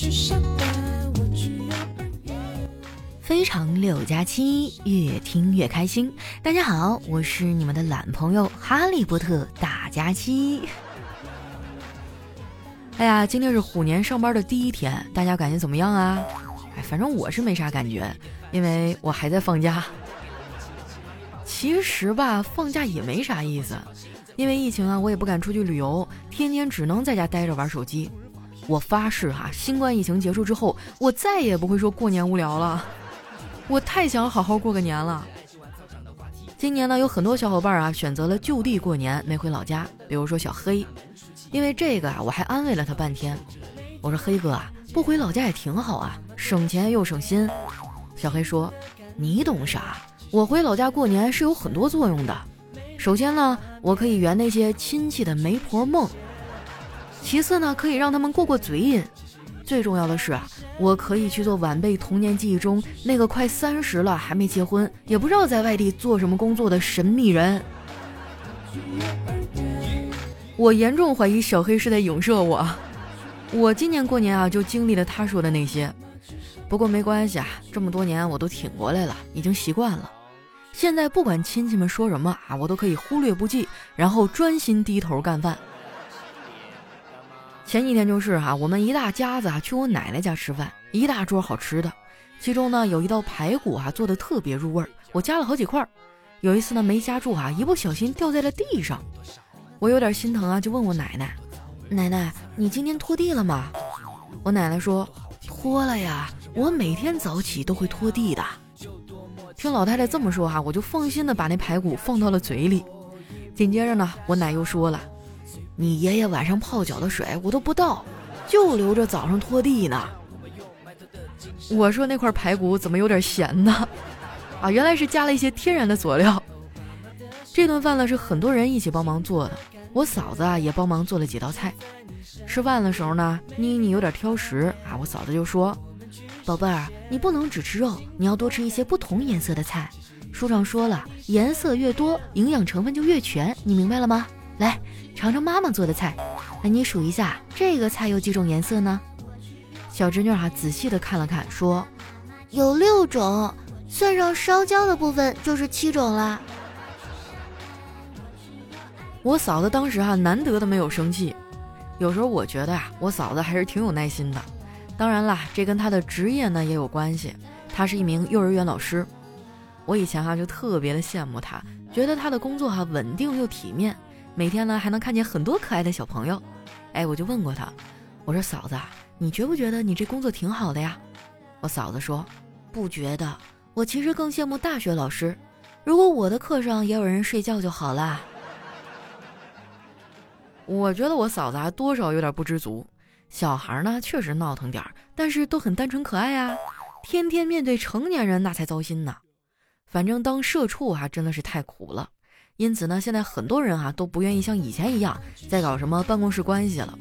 去上班，我去幼儿园非常六加七，越听越开心。大家好，我是你们的懒朋友哈利波特大假期。哎呀，今天是虎年上班的第一天，大家感觉怎么样啊？哎，反正我是没啥感觉，因为我还在放假。其实吧，放假也没啥意思，因为疫情啊，我也不敢出去旅游，天天只能在家待着玩手机。我发誓哈，新冠疫情结束之后，我再也不会说过年无聊了。我太想好好过个年了。今年呢，有很多小伙伴啊选择了就地过年，没回老家。比如说小黑。因为这个啊，我还安慰了他半天。我说：“黑哥啊，不回老家也挺好啊，省钱又省心。”小黑说：“你懂啥？我回老家过年是有很多作用的。首先呢，我可以圆那些亲戚的媒婆梦；其次呢，可以让他们过过嘴瘾；最重要的是啊，我可以去做晚辈童年记忆中那个快三十了还没结婚，也不知道在外地做什么工作的神秘人。”我严重怀疑小黑是在影射我。我今年过年啊，就经历了他说的那些。不过没关系啊，这么多年我都挺过来了，已经习惯了。现在不管亲戚们说什么啊，我都可以忽略不计，然后专心低头干饭。前几天就是哈，我们一大家子啊去我奶奶家吃饭，一大桌好吃的，其中呢有一道排骨啊做的特别入味儿，我夹了好几块儿。有一次呢没夹住啊，一不小心掉在了地上。我有点心疼啊，就问我奶奶：“奶奶，你今天拖地了吗？”我奶奶说：“拖了呀，我每天早起都会拖地的。”听老太太这么说哈，我就放心的把那排骨放到了嘴里。紧接着呢，我奶又说了：“你爷爷晚上泡脚的水我都不倒，就留着早上拖地呢。”我说那块排骨怎么有点咸呢？啊，原来是加了一些天然的佐料。这顿饭呢是很多人一起帮忙做的，我嫂子啊也帮忙做了几道菜。吃饭的时候呢，妮妮有点挑食啊，我嫂子就说：“宝贝儿，你不能只吃肉，你要多吃一些不同颜色的菜。书上说了，颜色越多，营养成分就越全，你明白了吗？来尝尝妈妈做的菜，那你数一下这个菜有几种颜色呢？”小侄女啊仔细的看了看，说：“有六种，算上烧焦的部分就是七种啦。”我嫂子当时哈难得的没有生气，有时候我觉得啊，我嫂子还是挺有耐心的。当然啦，这跟她的职业呢也有关系，她是一名幼儿园老师。我以前哈就特别的羡慕她，觉得她的工作哈稳定又体面，每天呢还能看见很多可爱的小朋友。哎，我就问过他，我说嫂子，你觉不觉得你这工作挺好的呀？我嫂子说，不觉得，我其实更羡慕大学老师，如果我的课上也有人睡觉就好了。我觉得我嫂子啊多少有点不知足，小孩呢确实闹腾点儿，但是都很单纯可爱啊。天天面对成年人那才糟心呢。反正当社畜啊真的是太苦了，因此呢，现在很多人啊都不愿意像以前一样在搞什么办公室关系了。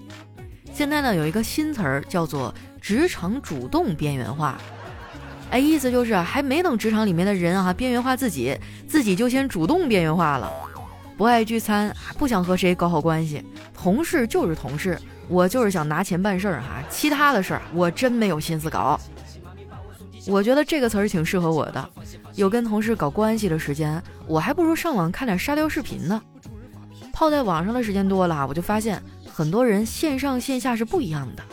现在呢有一个新词儿叫做职场主动边缘化，哎，意思就是还没等职场里面的人啊边缘化自己，自己就先主动边缘化了。不爱聚餐，不想和谁搞好关系，同事就是同事，我就是想拿钱办事儿哈，其他的事儿我真没有心思搞。我觉得这个词儿挺适合我的，有跟同事搞关系的时间，我还不如上网看点沙雕视频呢。泡在网上的时间多了，我就发现很多人线上线下是不一样的。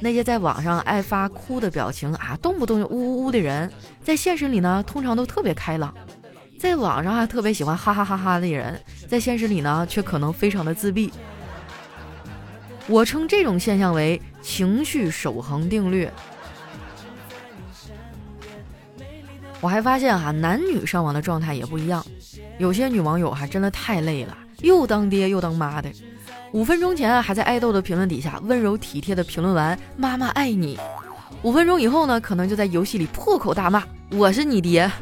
那些在网上爱发哭的表情啊，动不动就呜呜呜的人，在现实里呢，通常都特别开朗。在网上还特别喜欢哈哈哈哈的人，在现实里呢却可能非常的自闭。我称这种现象为情绪守恒定律。我还发现哈，男女上网的状态也不一样。有些女网友哈真的太累了，又当爹又当妈的。五分钟前还在爱豆的评论底下温柔体贴的评论完“妈妈爱你”，五分钟以后呢，可能就在游戏里破口大骂“我是你爹”。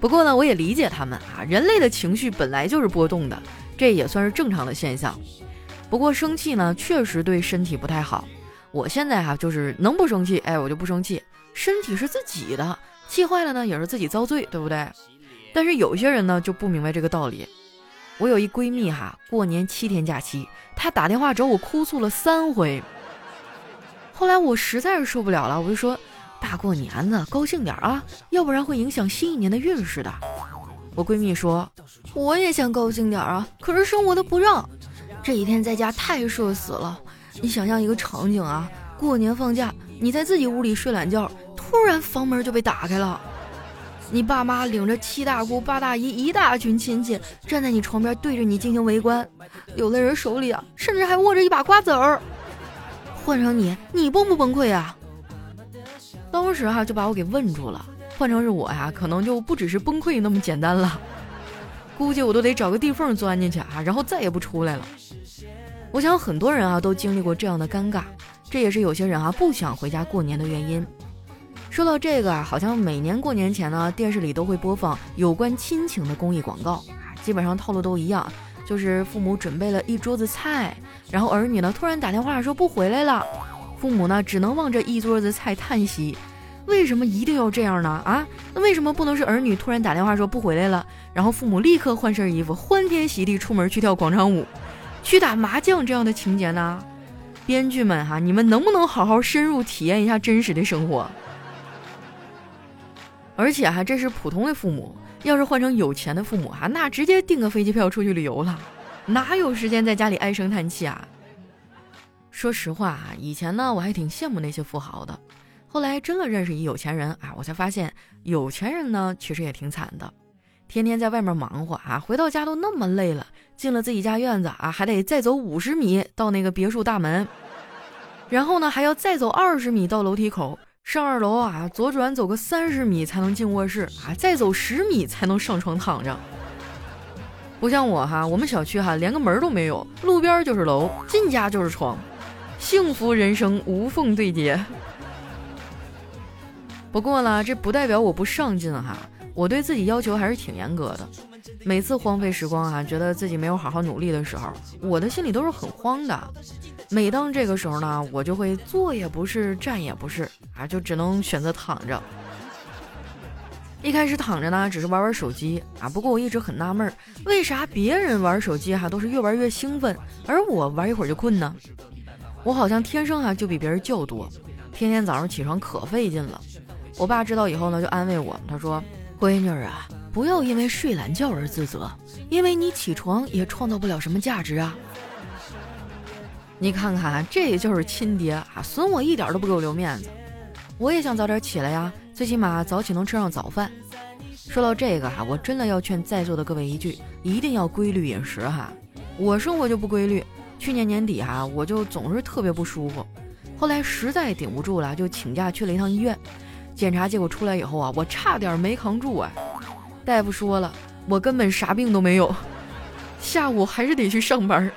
不过呢，我也理解他们啊，人类的情绪本来就是波动的，这也算是正常的现象。不过生气呢，确实对身体不太好。我现在哈就是能不生气，哎，我就不生气。身体是自己的，气坏了呢也是自己遭罪，对不对？但是有些人呢就不明白这个道理。我有一闺蜜哈，过年七天假期，她打电话找我哭诉了三回。后来我实在是受不了了，我就说：“大过年的，高兴点啊，要不然会影响新一年的运势的。”我闺蜜说：“我也想高兴点啊，可是生活的不让。这几天在家太社死了。你想象一个场景啊，过年放假，你在自己屋里睡懒觉，突然房门就被打开了，你爸妈领着七大姑八大姨一大群亲戚站在你床边对着你进行围观，有的人手里啊甚至还握着一把瓜子儿。换成你，你崩不崩溃啊？当时哈就把我给问住了。”换成是我呀，可能就不只是崩溃那么简单了，估计我都得找个地缝钻进去啊，然后再也不出来了。我想很多人啊都经历过这样的尴尬，这也是有些人啊不想回家过年的原因。说到这个啊，好像每年过年前呢，电视里都会播放有关亲情的公益广告啊，基本上套路都一样，就是父母准备了一桌子菜，然后儿女呢突然打电话说不回来了，父母呢只能望着一桌子菜叹息。为什么一定要这样呢？啊，那为什么不能是儿女突然打电话说不回来了，然后父母立刻换身衣服，欢天喜地出门去跳广场舞，去打麻将这样的情节呢？编剧们哈，你们能不能好好深入体验一下真实的生活？而且哈，这是普通的父母，要是换成有钱的父母哈，那直接订个飞机票出去旅游了，哪有时间在家里唉声叹气啊？说实话啊，以前呢，我还挺羡慕那些富豪的。后来真的认识一有钱人啊，我才发现有钱人呢其实也挺惨的，天天在外面忙活啊，回到家都那么累了，进了自己家院子啊，还得再走五十米到那个别墅大门，然后呢还要再走二十米到楼梯口，上二楼啊左转走个三十米才能进卧室啊，再走十米才能上床躺着。不像我哈，我们小区哈连个门都没有，路边就是楼，进家就是床，幸福人生无缝对接。不过呢，这不代表我不上进哈，我对自己要求还是挺严格的。每次荒废时光啊，觉得自己没有好好努力的时候，我的心里都是很慌的。每当这个时候呢，我就会坐也不是，站也不是啊，就只能选择躺着。一开始躺着呢，只是玩玩手机啊。不过我一直很纳闷，为啥别人玩手机哈都是越玩越兴奋，而我玩一会儿就困呢？我好像天生哈就比别人觉多，天天早上起床可费劲了。我爸知道以后呢，就安慰我，他说：“闺女啊，不要因为睡懒觉而自责，因为你起床也创造不了什么价值啊。”你看看，这也就是亲爹啊，损我一点都不给我留面子。我也想早点起来呀，最起码早起能吃上早饭。说到这个哈，我真的要劝在座的各位一句，一定要规律饮食哈。我生活就不规律，去年年底哈，我就总是特别不舒服，后来实在顶不住了，就请假去了一趟医院。检查结果出来以后啊，我差点没扛住啊！大夫说了，我根本啥病都没有，下午还是得去上班。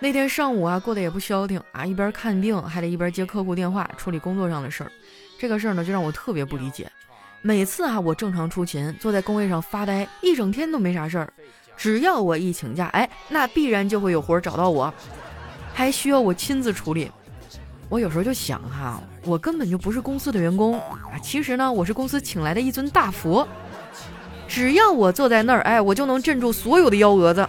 那天上午啊，过得也不消停啊，一边看病还得一边接客户电话，处理工作上的事儿。这个事儿呢，就让我特别不理解。每次啊，我正常出勤，坐在工位上发呆，一整天都没啥事儿。只要我一请假，哎，那必然就会有活找到我，还需要我亲自处理。我有时候就想哈，我根本就不是公司的员工啊，其实呢，我是公司请来的一尊大佛。只要我坐在那儿，哎，我就能镇住所有的幺蛾子。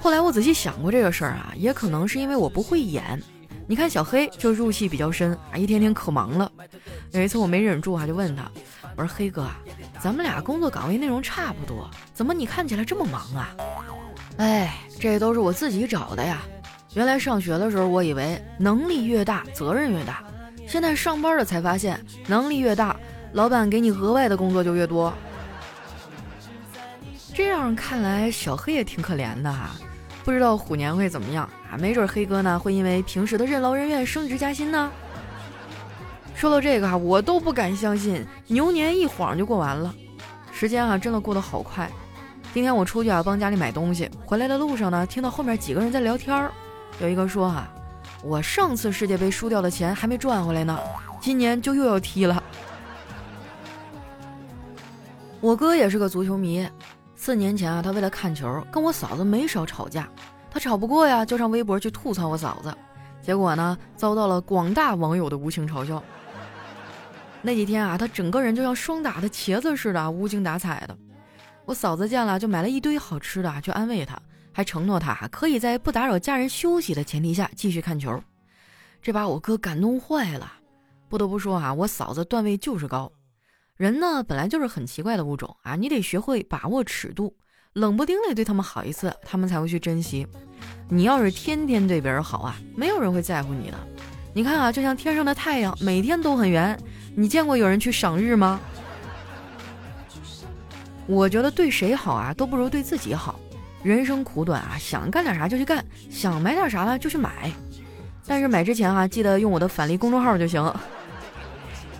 后来我仔细想过这个事儿啊，也可能是因为我不会演。你看小黑就入戏比较深啊，一天天可忙了。有一次我没忍住啊，就问他，我说黑哥啊，咱们俩工作岗位内容差不多，怎么你看起来这么忙啊？哎，这都是我自己找的呀。原来上学的时候，我以为能力越大责任越大，现在上班了才发现，能力越大，老板给你额外的工作就越多。这样看来，小黑也挺可怜的哈，不知道虎年会怎么样啊？没准黑哥呢会因为平时的任劳任怨升职加薪呢。说到这个哈，我都不敢相信，牛年一晃就过完了，时间啊真的过得好快。今天我出去啊帮家里买东西，回来的路上呢，听到后面几个人在聊天儿。有一个说哈，我上次世界杯输掉的钱还没赚回来呢，今年就又要踢了。我哥也是个足球迷，四年前啊，他为了看球跟我嫂子没少吵架，他吵不过呀，就上微博去吐槽我嫂子，结果呢，遭到了广大网友的无情嘲笑。那几天啊，他整个人就像霜打的茄子似的，无精打采的。我嫂子见了就买了一堆好吃的去安慰他。还承诺他可以在不打扰家人休息的前提下继续看球。这把我哥感动坏了。不得不说啊，我嫂子段位就是高。人呢本来就是很奇怪的物种啊，你得学会把握尺度，冷不丁的对他们好一次，他们才会去珍惜。你要是天天对别人好啊，没有人会在乎你的。你看啊，就像天上的太阳，每天都很圆。你见过有人去赏日吗？我觉得对谁好啊，都不如对自己好。人生苦短啊，想干点啥就去干，想买点啥呢就去买。但是买之前哈，记得用我的返利公众号就行。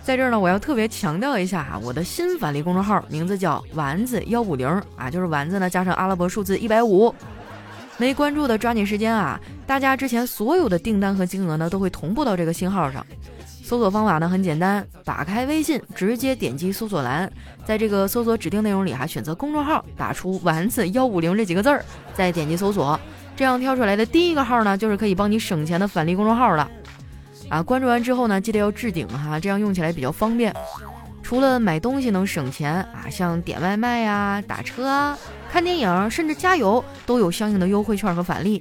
在这儿呢，我要特别强调一下哈，我的新返利公众号名字叫丸子幺五零啊，就是丸子呢加上阿拉伯数字一百五。没关注的抓紧时间啊！大家之前所有的订单和金额呢，都会同步到这个新号上。搜索方法呢很简单，打开微信，直接点击搜索栏，在这个搜索指定内容里哈，选择公众号，打出“丸子幺五零”这几个字儿，再点击搜索，这样跳出来的第一个号呢，就是可以帮你省钱的返利公众号了。啊，关注完之后呢，记得要置顶哈，这样用起来比较方便。除了买东西能省钱啊，像点外卖呀、打车啊、看电影，甚至加油都有相应的优惠券和返利。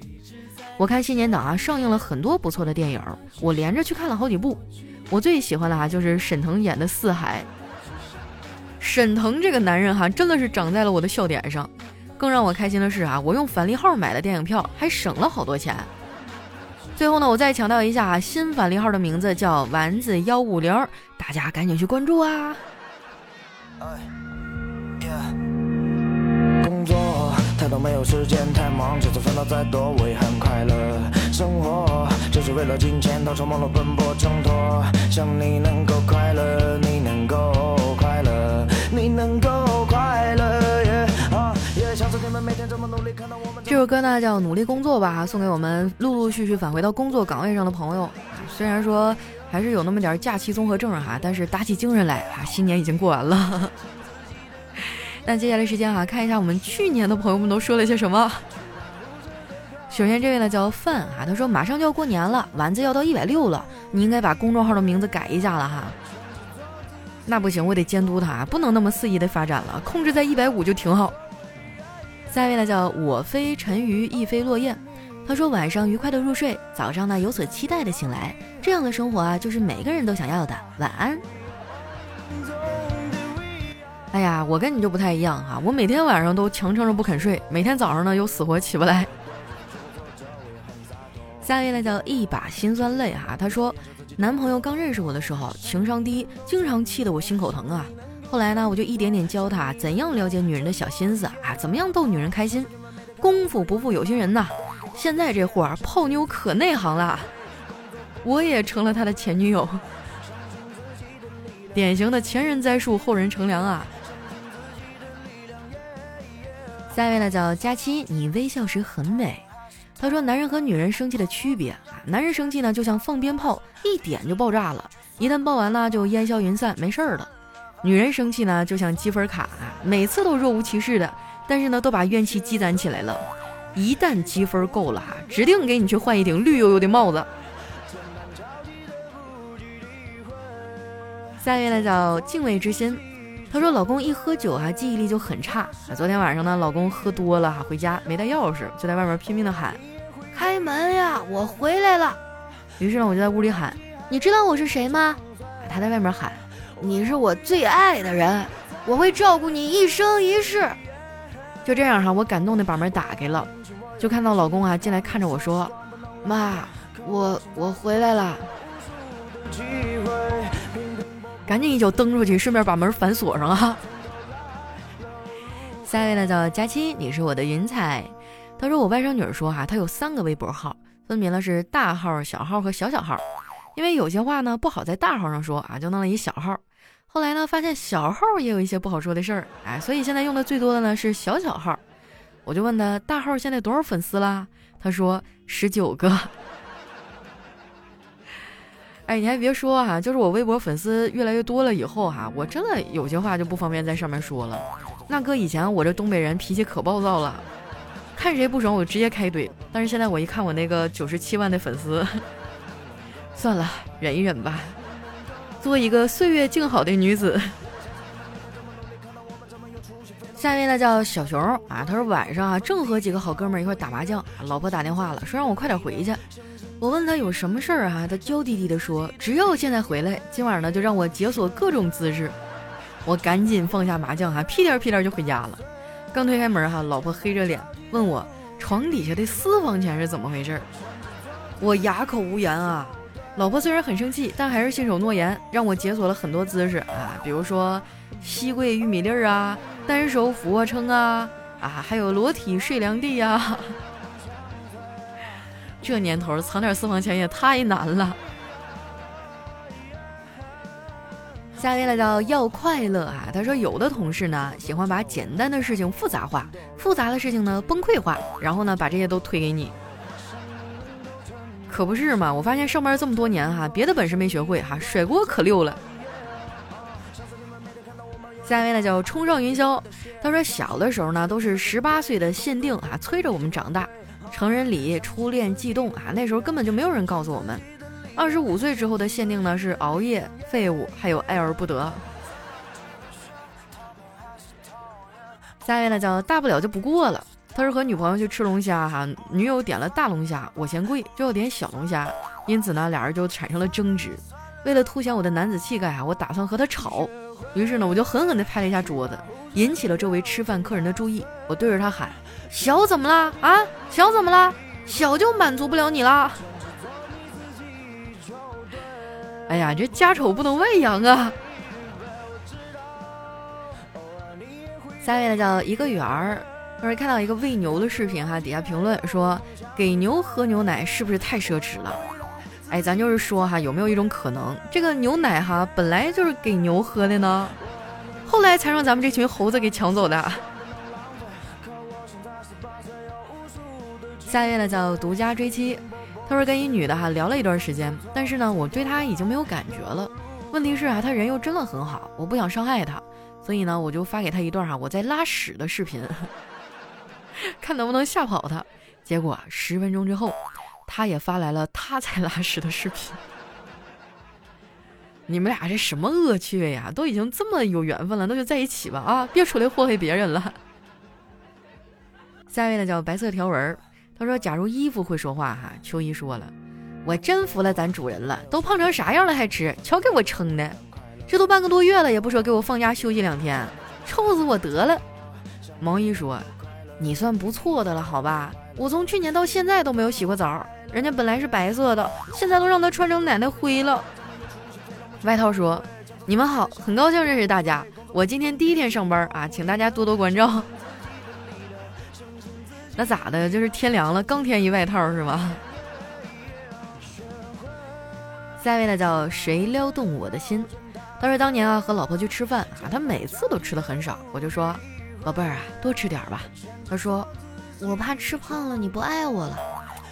我看新年档啊，上映了很多不错的电影，我连着去看了好几部。我最喜欢的哈就是沈腾演的《四海》。沈腾这个男人哈，真的是长在了我的笑点上。更让我开心的是啊，我用返利号买的电影票，还省了好多钱。最后呢，我再强调一下，新返利号的名字叫丸子幺五零，大家赶紧去关注啊！工作太多没有时间，太忙，就算烦恼再多，我也很快乐。生活就是为了金钱，到处忙碌奔波挣脱。想你能够快乐，你能够快乐，你能够快乐。这首歌呢叫《努力工作》吧，送给我们陆陆续续返回到工作岗位上的朋友。虽然说还是有那么点假期综合症哈，但是打起精神来啊，新年已经过完了。那接下来时间哈，看一下我们去年的朋友们都说了些什么。首先这位呢叫范啊，他说马上就要过年了，丸子要到一百六了，你应该把公众号的名字改一下了哈。那不行，我得监督他，不能那么肆意的发展了，控制在一百五就挺好。下一位呢叫我非沉鱼亦非落雁，他说晚上愉快的入睡，早上呢有所期待的醒来，这样的生活啊就是每个人都想要的。晚安。哎呀，我跟你就不太一样哈，我每天晚上都强撑着不肯睡，每天早上呢又死活起不来。下一位呢叫一把辛酸泪哈，他说男朋友刚认识我的时候情商低，经常气得我心口疼啊。后来呢，我就一点点教他怎样了解女人的小心思啊，怎么样逗女人开心。功夫不负有心人呐，现在这货泡妞可内行了，我也成了他的前女友。典型的前人栽树，后人乘凉啊。下一位呢叫佳期，你微笑时很美。他说，男人和女人生气的区别啊，男人生气呢就像放鞭炮，一点就爆炸了，一旦爆完呢就烟消云散，没事儿了。女人生气呢，就像积分卡，每次都若无其事的，但是呢，都把怨气积攒起来了。一旦积分够了哈，指定给你去换一顶绿油油的帽子。下一位呢叫敬畏之心，她说老公一喝酒哈，记忆力就很差。昨天晚上呢，老公喝多了哈，回家没带钥匙，就在外面拼命的喊：“开门呀，我回来了。”于是呢，我就在屋里喊：“你知道我是谁吗？”他在外面喊。你是我最爱的人，我会照顾你一生一世。就这样哈，我感动的把门打开了，就看到老公啊进来看着我说：“妈，我我回来了。”赶紧一脚蹬出去，顺便把门反锁上啊。下一位呢叫佳期，你是我的云彩。他说我外甥女儿说哈，她有三个微博号，分别呢是大号、小号和小小号，因为有些话呢不好在大号上说啊，就弄了一小号。后来呢，发现小号也有一些不好说的事儿，哎，所以现在用的最多的呢是小小号。我就问他大号现在多少粉丝啦？他说十九个。哎，你还别说哈，就是我微博粉丝越来越多了以后哈，我真的有些话就不方便在上面说了。那搁以前我这东北人脾气可暴躁了，看谁不爽我直接开怼。但是现在我一看我那个九十七万的粉丝，算了，忍一忍吧。做一个岁月静好的女子。下一位呢叫小熊啊，他说晚上啊正和几个好哥们一块打麻将，老婆打电话了，说让我快点回去。我问他有什么事儿啊，他娇滴滴的说，只要现在回来，今晚呢就让我解锁各种姿势。我赶紧放下麻将哈，屁颠屁颠就回家了。刚推开门哈，老婆黑着脸问我床底下的私房钱是怎么回事儿。我哑口无言啊。老婆虽然很生气，但还是信守诺言，让我解锁了很多姿势啊，比如说膝跪玉米粒儿啊，单手俯卧撑啊，啊，还有裸体睡凉地呀。这年头藏点私房钱也太难了。下一位呢叫要快乐啊，他说有的同事呢喜欢把简单的事情复杂化，复杂的事情呢崩溃化，然后呢把这些都推给你。可不是嘛！我发现上班这么多年哈，别的本事没学会哈，甩锅可溜了。下一位呢叫冲上云霄，他说小的时候呢都是十八岁的限定啊，催着我们长大。成人礼、初恋、悸动啊，那时候根本就没有人告诉我们。二十五岁之后的限定呢是熬夜、废物，还有爱而不得。下一位呢叫大不了就不过了。他是和女朋友去吃龙虾哈，女友点了大龙虾，我嫌贵就要点小龙虾，因此呢俩人就产生了争执。为了凸显我的男子气概啊，我打算和他吵。于是呢我就狠狠地拍了一下桌子，引起了周围吃饭客人的注意。我对着他喊：“小怎么了啊？小怎么了？小就满足不了你了？”哎呀，这家丑不能外扬啊！下面呢叫一个圆儿。当时看到一个喂牛的视频哈，底下评论说给牛喝牛奶是不是太奢侈了？哎，咱就是说哈，有没有一种可能，这个牛奶哈本来就是给牛喝的呢，后来才让咱们这群猴子给抢走的？下一位呢叫独家追妻，他说跟一女的哈聊了一段时间，但是呢我对她已经没有感觉了。问题是啊，她人又真的很好，我不想伤害她，所以呢我就发给她一段哈我在拉屎的视频。看能不能吓跑他，结果十分钟之后，他也发来了他在拉屎的视频。你们俩这什么恶趣味呀？都已经这么有缘分了，那就在一起吧啊！别出来祸害别人了。下一位呢叫白色条纹，他说：“假如衣服会说话哈。”秋衣说了：“我真服了咱主人了，都胖成啥样了还吃？瞧给我撑的，这都半个多月了也不说给我放假休息两天，臭死我得了。”毛衣说。你算不错的了，好吧？我从去年到现在都没有洗过澡，人家本来是白色的，现在都让他穿成奶奶灰了。外套说：“你们好，很高兴认识大家。我今天第一天上班啊，请大家多多关照。”那咋的？就是天凉了，刚添一外套是吗？下一位呢，叫谁撩动我的心？他说当年啊，和老婆去吃饭啊，他每次都吃的很少，我就说。宝贝儿啊，多吃点吧。他说：“我怕吃胖了你不爱我了。”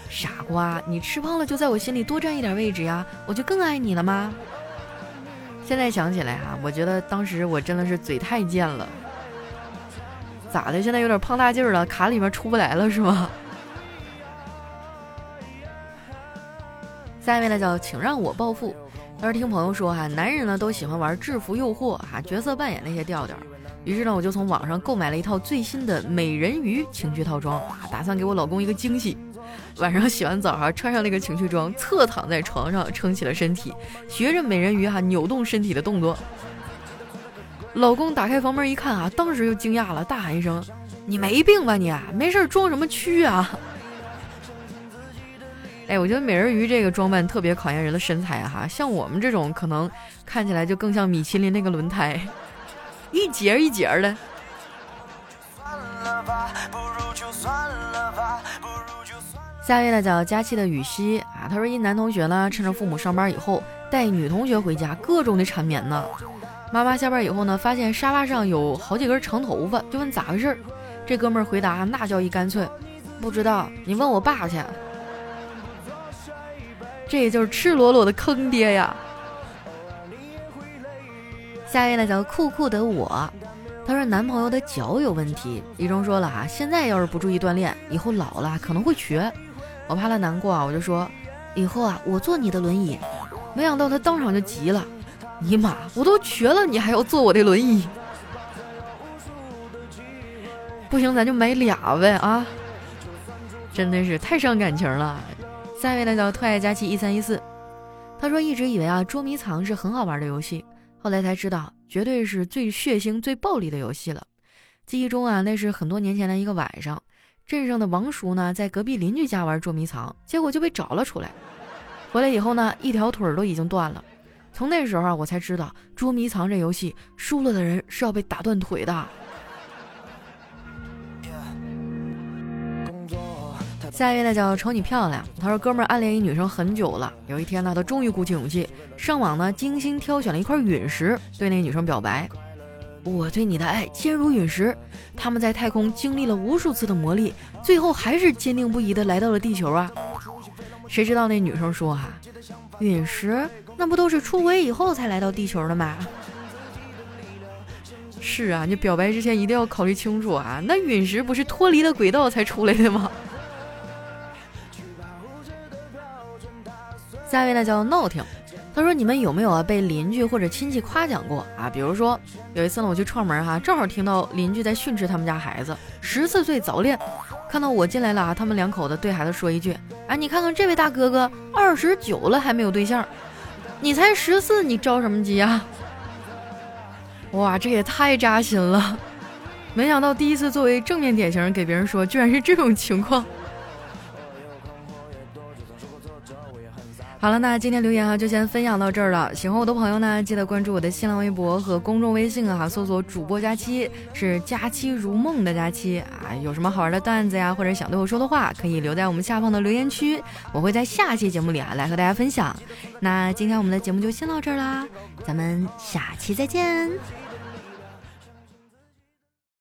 傻瓜，你吃胖了就在我心里多占一点位置呀，我就更爱你了吗？现在想起来哈，我觉得当时我真的是嘴太贱了。咋的？现在有点胖大劲儿了，卡里面出不来了是吗？下一位呢叫请让我暴富。当时听朋友说哈，男人呢都喜欢玩制服诱惑哈，角色扮演那些调调。于是呢，我就从网上购买了一套最新的美人鱼情趣套装，打算给我老公一个惊喜。晚上洗完澡哈，穿上那个情趣装，侧躺在床上撑起了身体，学着美人鱼哈扭动身体的动作。老公打开房门一看啊，当时就惊讶了，大喊一声：“你没病吧你？没事装什么蛆啊？” 哎，我觉得美人鱼这个装扮特别考验人的身材哈，像我们这种可能看起来就更像米其林那个轮胎。一节一节的。不如就算了下一位呢叫佳期的雨熙啊，他说一男同学呢趁着父母上班以后带女同学回家，各种的缠绵呢。妈妈下班以后呢，发现沙发上有好几根长头发，就问咋回事儿。这哥们儿回答那叫一干脆，不知道，你问我爸去。这也就是赤裸裸的坑爹呀。下一位呢叫酷酷的我，他说男朋友的脚有问题，一中说了啊，现在要是不注意锻炼，以后老了可能会瘸。我怕他难过啊，我就说以后啊我坐你的轮椅。没想到他当场就急了，尼玛我都瘸了，你还要坐我的轮椅？不行咱就买俩呗啊！真的是太伤感情了。下一位呢叫特爱佳期一三一四，他说一直以为啊捉迷藏是很好玩的游戏，后来才知道绝对是最血腥、最暴力的游戏了。记忆中啊那是很多年前的一个晚上，镇上的王叔呢在隔壁邻居家玩捉迷藏，结果就被找了出来。回来以后呢一条腿都已经断了。从那时候啊我才知道捉迷藏这游戏输了的人是要被打断腿的。下一位呢叫瞅你漂亮，他说哥们儿暗恋一女生很久了，有一天呢他终于鼓起勇气上网呢精心挑选了一块陨石，对那女生表白，我对你的爱坚如陨石。他们在太空经历了无数次的磨砺，最后还是坚定不移的来到了地球啊。谁知道那女生说哈，陨石那不都是出轨以后才来到地球的吗？是啊，你表白之前一定要考虑清楚啊，那陨石不是脱离了轨道才出来的吗？下一位呢叫闹挺，他说：“你们有没有啊被邻居或者亲戚夸奖过啊？比如说有一次呢，我去串门哈，正好听到邻居在训斥他们家孩子十四岁早恋，看到我进来了啊，他们两口子对孩子说一句：哎，你看看这位大哥哥二十九了还没有对象，你才十四，你着什么急啊？哇，这也太扎心了！没想到第一次作为正面典型给别人说，居然是这种情况。”好了，那今天留言啊就先分享到这儿了。喜欢我的朋友呢，记得关注我的新浪微博和公众微信啊，搜索主播佳期，是佳期如梦的佳期啊。有什么好玩的段子呀，或者想对我说的话，可以留在我们下方的留言区，我会在下期节目里啊来和大家分享。那今天我们的节目就先到这儿啦，咱们下期再见。